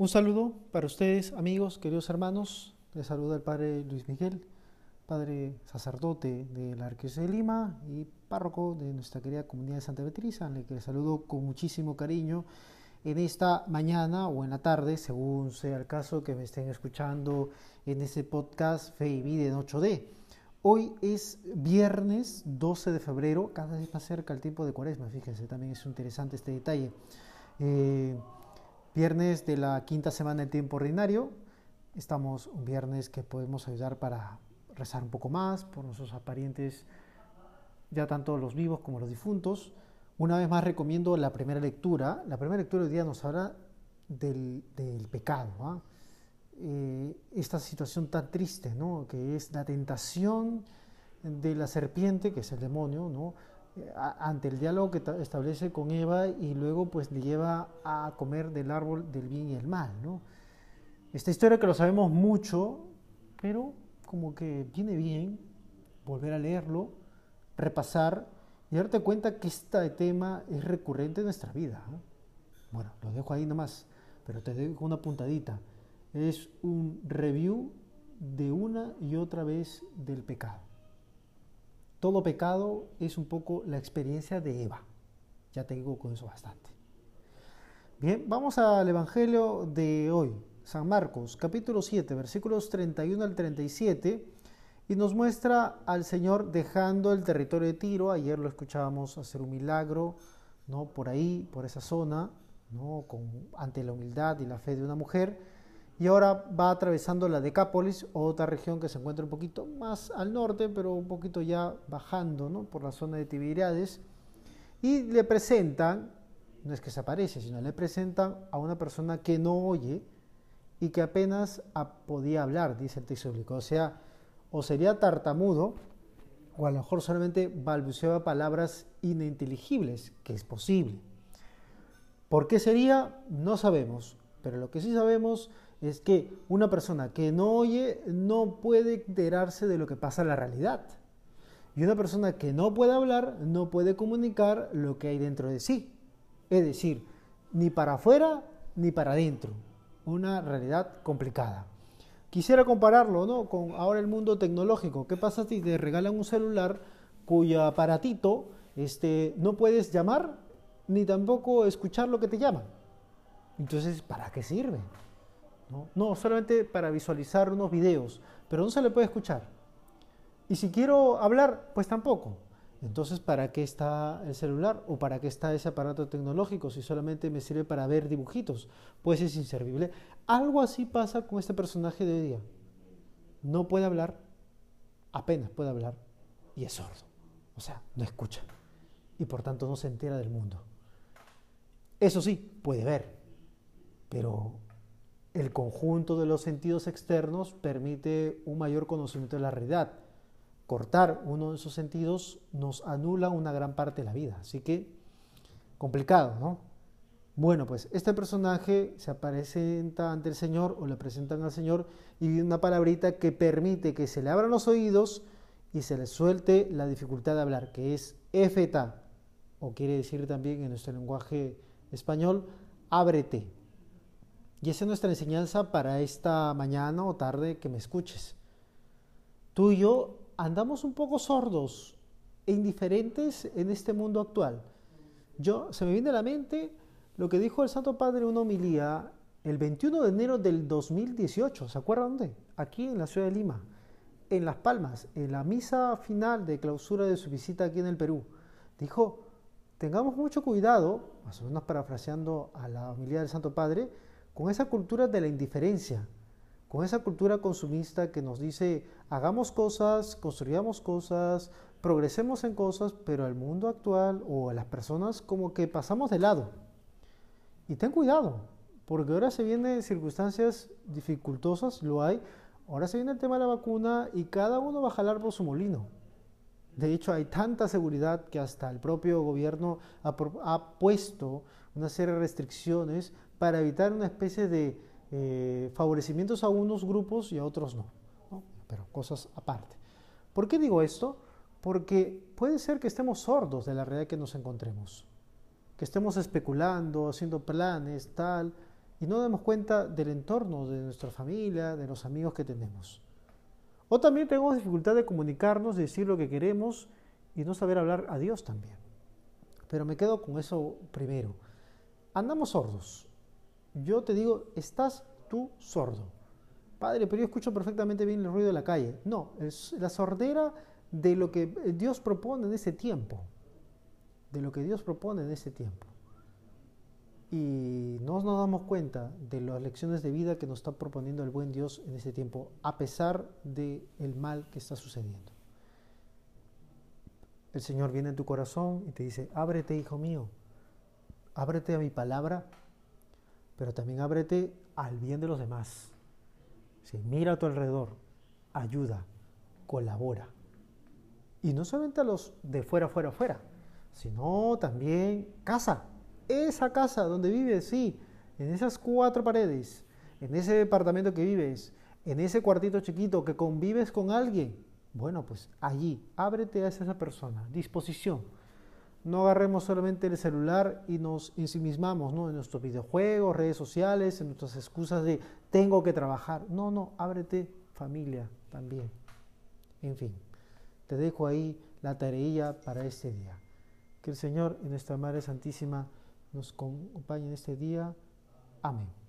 Un saludo para ustedes, amigos, queridos hermanos. Les saluda el Padre Luis Miguel, Padre sacerdote de la Arquidiócesis de Lima y párroco de nuestra querida comunidad de Santa Beatriz, al que les saludo con muchísimo cariño en esta mañana o en la tarde, según sea el caso que me estén escuchando en este podcast Fe y Vida en 8D. Hoy es viernes 12 de febrero, cada vez más cerca el tiempo de cuaresma, fíjense, también es interesante este detalle. Eh, Viernes de la quinta semana del tiempo ordinario. Estamos un viernes que podemos ayudar para rezar un poco más por nuestros parientes, ya tanto los vivos como los difuntos. Una vez más recomiendo la primera lectura. La primera lectura hoy día nos habla del, pecado. ¿ah? Eh, esta situación tan triste, ¿no? que es la tentación de la serpiente, que es el demonio, ¿no? Ante el diálogo que establece con Eva y luego pues le lleva a comer del árbol del bien y el mal, ¿no? Esta historia que lo sabemos mucho, pero como que viene bien volver a leerlo, repasar y darte cuenta que este tema es recurrente en nuestra vida. Bueno, lo dejo ahí nomás, pero te dejo una puntadita. Es un review de una y otra vez del pecado. Todo pecado es un poco la experiencia de Eva. Ya te digo con eso bastante. Bien, vamos al Evangelio de hoy, San Marcos, capítulo 7, versículos 31 al 37, y nos muestra al Señor dejando el territorio de Tiro. Ayer lo escuchábamos hacer un milagro, ¿no? Por ahí, por esa zona, ¿no? Con, ante la humildad y la fe de una mujer y ahora va atravesando la Decápolis, otra región que se encuentra un poquito más al norte, pero un poquito ya bajando ¿no? por la zona de Tiberiades, y le presentan, no es que se aparece, sino le presentan a una persona que no oye y que apenas podía hablar, dice el texto bíblico. O sea, o sería tartamudo, o a lo mejor solamente balbuceaba palabras ininteligibles, que es posible. ¿Por qué sería? No sabemos, pero lo que sí sabemos es que una persona que no oye no puede enterarse de lo que pasa en la realidad. Y una persona que no puede hablar no puede comunicar lo que hay dentro de sí. Es decir, ni para afuera ni para adentro. Una realidad complicada. Quisiera compararlo ¿no? con ahora el mundo tecnológico. ¿Qué pasa si te regalan un celular cuyo aparatito este, no puedes llamar ni tampoco escuchar lo que te llaman? Entonces, ¿para qué sirve? ¿No? solamente para visualizar unos videos, pero no se le puede escuchar. Y si quiero hablar, pues tampoco. Entonces, ¿para qué está el celular o para qué está ese aparato tecnológico si solamente me sirve para ver dibujitos? Pues es inservible. Algo así pasa con este personaje de hoy día. No puede hablar, apenas puede hablar y es sordo. O sea, no escucha y por tanto no se entera del mundo. Eso sí, puede ver, pero el conjunto de los sentidos externos permite un mayor conocimiento de la realidad. Cortar uno de esos sentidos nos anula una gran parte de la vida. Así que, complicado, ¿no? Bueno, pues este personaje se presenta ante el Señor o le presentan al Señor y una palabrita que permite que se le abran los oídos y se le suelte la dificultad de hablar, que es efeta, o quiere decir también en nuestro lenguaje español, ábrete. Y esa es nuestra enseñanza para esta mañana o tarde que me escuches. Tú y yo andamos un poco sordos e indiferentes en este mundo actual. Yo, se me viene a la mente lo que dijo el Santo Padre en una homilía el 21 de enero del 2018. ¿Se acuerdan dónde? Aquí en la ciudad de Lima, en Las Palmas, en la misa final de clausura de su visita aquí en el Perú. Dijo, tengamos mucho cuidado, más o menos parafraseando a la homilía del Santo Padre, con esa cultura de la indiferencia, con esa cultura consumista que nos dice hagamos cosas, construyamos cosas, progresemos en cosas, pero al mundo actual o a las personas como que pasamos de lado. Y ten cuidado, porque ahora se vienen circunstancias dificultosas, lo hay, ahora se viene el tema de la vacuna y cada uno va a jalar por su molino. De hecho, hay tanta seguridad que hasta el propio gobierno ha, puesto una serie de restricciones para evitar una especie de eh, favorecimientos a unos grupos y a otros no, Pero cosas aparte. ¿Por qué digo esto? Porque puede ser que estemos sordos de la realidad que nos encontremos, que estemos especulando, haciendo planes, tal, y no damos cuenta del entorno, de nuestra familia, de los amigos que tenemos. O también tenemos dificultad de comunicarnos, de decir lo que queremos y no saber hablar a Dios también. Pero me quedo con eso primero. Andamos sordos. Yo te digo, estás tú sordo. Padre, pero yo escucho perfectamente bien el ruido de la calle. No, es la sordera de lo que Dios propone en ese tiempo. De lo que Dios propone en ese tiempo. Y no nos damos cuenta de las lecciones de vida que nos está proponiendo el buen Dios en ese tiempo, a pesar del el mal que está sucediendo. El Señor viene en tu corazón y te dice, ábrete, hijo mío, ábrete a mi palabra, pero también ábrete al bien de los demás. Si mira a tu alrededor, ayuda, colabora. Y no solamente a los de fuera, fuera, fuera, sino también casa. Esa casa donde vives, sí, en esas cuatro paredes, en ese departamento que vives, en ese cuartito chiquito que convives con alguien, bueno, pues allí, ábrete a esa persona, disposición. No agarremos solamente el celular y nos ensimismamos ¿no? en nuestros videojuegos, redes sociales, en nuestras excusas de tengo que trabajar. No, no, ábrete familia también. En fin, te dejo ahí la tareilla para este día. Que el Señor y nuestra Madre Santísima nos acompañe en este día. Amén.